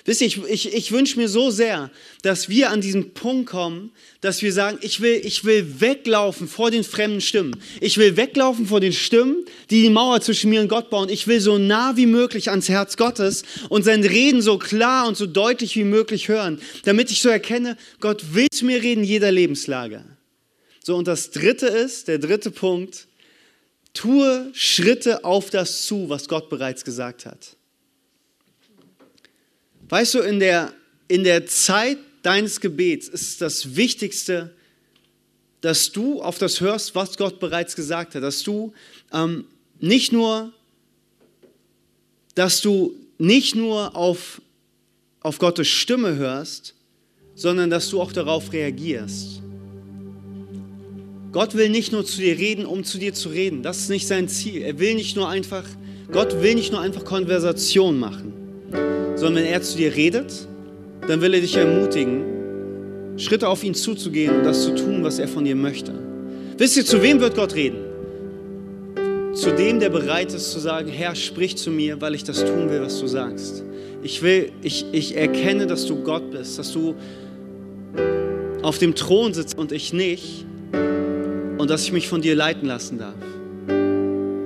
Wisst ihr, ich, ich, ich wünsche mir so sehr, dass wir an diesen Punkt kommen, dass wir sagen, ich will, ich will weglaufen vor den fremden Stimmen. Ich will weglaufen vor den Stimmen, die die Mauer zwischen mir und Gott bauen. Ich will so nah wie möglich ans Herz Gottes und sein Reden so klar und so deutlich wie möglich hören, damit ich so erkenne, Gott will zu mir reden jeder Lebenslage. So, und das dritte ist, der dritte Punkt, Tue Schritte auf das zu, was Gott bereits gesagt hat. Weißt du, in der, in der Zeit deines Gebets ist das Wichtigste, dass du auf das hörst, was Gott bereits gesagt hat. Dass du ähm, nicht nur, dass du nicht nur auf, auf Gottes Stimme hörst, sondern dass du auch darauf reagierst. Gott will nicht nur zu dir reden, um zu dir zu reden. Das ist nicht sein Ziel. Er will nicht nur einfach, Gott will nicht nur einfach Konversation machen, sondern wenn er zu dir redet, dann will er dich ermutigen, Schritte auf ihn zuzugehen und das zu tun, was er von dir möchte. Wisst ihr, zu wem wird Gott reden? Zu dem, der bereit ist zu sagen, Herr, sprich zu mir, weil ich das tun will, was du sagst. Ich will, ich, ich erkenne, dass du Gott bist, dass du auf dem Thron sitzt und ich nicht und dass ich mich von dir leiten lassen darf.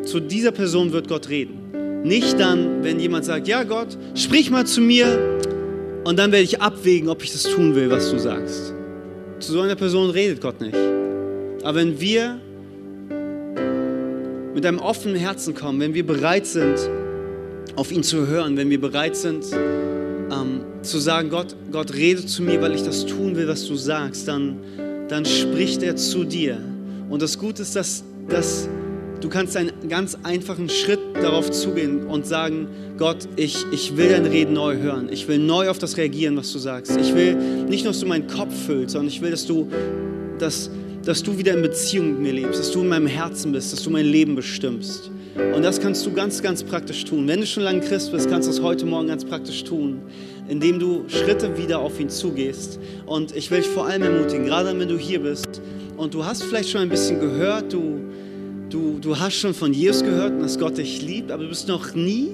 Zu dieser Person wird Gott reden. Nicht dann, wenn jemand sagt, ja Gott, sprich mal zu mir und dann werde ich abwägen, ob ich das tun will, was du sagst. Zu so einer Person redet Gott nicht. Aber wenn wir mit einem offenen Herzen kommen, wenn wir bereit sind, auf ihn zu hören, wenn wir bereit sind, ähm, zu sagen, Gott, Gott rede zu mir, weil ich das tun will, was du sagst, dann, dann spricht er zu dir und das Gute ist, dass, dass du kannst einen ganz einfachen Schritt darauf zugehen und sagen, Gott, ich, ich will dein Reden neu hören. Ich will neu auf das reagieren, was du sagst. Ich will nicht nur, dass du meinen Kopf füllst, sondern ich will, dass du, dass, dass du wieder in Beziehung mit mir lebst, dass du in meinem Herzen bist, dass du mein Leben bestimmst. Und das kannst du ganz, ganz praktisch tun. Wenn du schon lange Christ bist, kannst du es heute Morgen ganz praktisch tun, indem du Schritte wieder auf ihn zugehst. Und ich will dich vor allem ermutigen, gerade wenn du hier bist und du hast vielleicht schon ein bisschen gehört, du, du, du hast schon von Jesus gehört und dass Gott dich liebt, aber du bist noch nie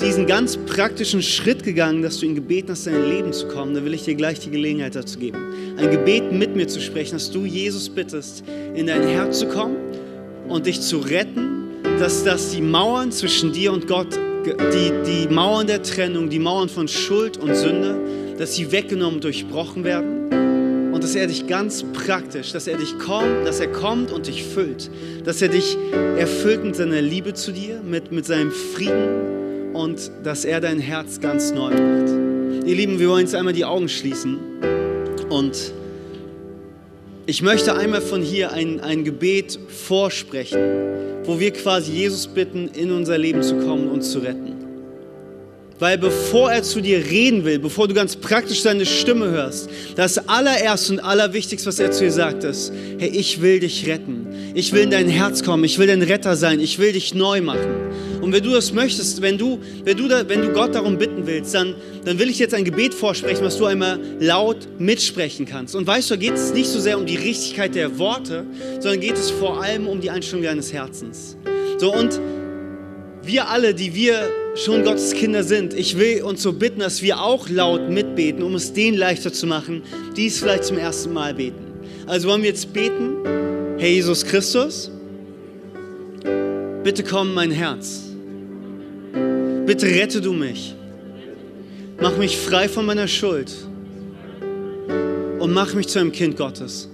diesen ganz praktischen Schritt gegangen, dass du ihn gebeten hast, in dein Leben zu kommen, dann will ich dir gleich die Gelegenheit dazu geben. Ein Gebet mit mir zu sprechen, dass du Jesus bittest, in dein Herz zu kommen und dich zu retten, dass das die Mauern zwischen dir und Gott, die, die Mauern der Trennung, die Mauern von Schuld und Sünde, dass sie weggenommen durchbrochen werden dass er dich ganz praktisch, dass er dich kommt, dass er kommt und dich füllt, dass er dich erfüllt mit seiner Liebe zu dir, mit, mit seinem Frieden und dass er dein Herz ganz neu macht. Ihr Lieben, wir wollen jetzt einmal die Augen schließen und ich möchte einmal von hier ein, ein Gebet vorsprechen, wo wir quasi Jesus bitten, in unser Leben zu kommen und zu retten. Weil bevor er zu dir reden will, bevor du ganz praktisch seine Stimme hörst, das allererste und allerwichtigste, was er zu dir sagt, ist, hey, ich will dich retten. Ich will in dein Herz kommen. Ich will dein Retter sein. Ich will dich neu machen. Und wenn du das möchtest, wenn du, wenn du, da, wenn du Gott darum bitten willst, dann, dann will ich jetzt ein Gebet vorsprechen, was du einmal laut mitsprechen kannst. Und weißt du, da geht es nicht so sehr um die Richtigkeit der Worte, sondern geht es vor allem um die Einstellung deines Herzens. So, und wir alle, die wir schon Gottes Kinder sind, ich will uns so bitten, dass wir auch laut mitbeten, um es denen leichter zu machen, die es vielleicht zum ersten Mal beten. Also wollen wir jetzt beten, Herr Jesus Christus, bitte komm in mein Herz. Bitte rette du mich. Mach mich frei von meiner Schuld und mach mich zu einem Kind Gottes.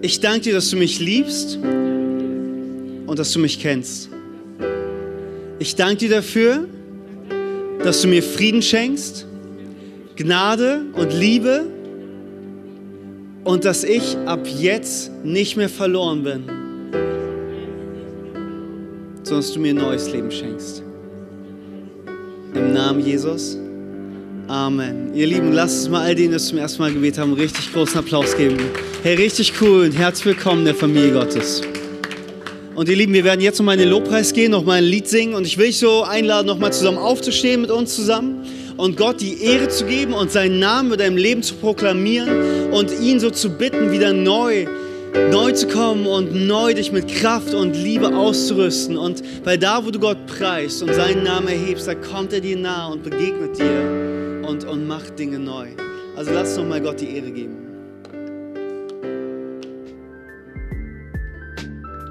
Ich danke dir, dass du mich liebst und dass du mich kennst. Ich danke dir dafür, dass du mir Frieden schenkst, Gnade und Liebe und dass ich ab jetzt nicht mehr verloren bin, sondern dass du mir neues Leben schenkst. Im Namen Jesus. Amen. Ihr Lieben, lasst uns mal all denen, die zum ersten Mal gebetet haben, richtig großen Applaus geben. Hey, richtig cool und herzlich willkommen der Familie Gottes. Und ihr Lieben, wir werden jetzt nochmal in den Lobpreis gehen, nochmal ein Lied singen. Und ich will euch so einladen, nochmal zusammen aufzustehen mit uns zusammen und Gott die Ehre zu geben und seinen Namen mit deinem Leben zu proklamieren und ihn so zu bitten, wieder neu, neu zu kommen und neu dich mit Kraft und Liebe auszurüsten. Und weil da, wo du Gott preist und seinen Namen erhebst, da kommt er dir nahe und begegnet dir und, und macht Dinge neu. Also lass nochmal Gott die Ehre geben.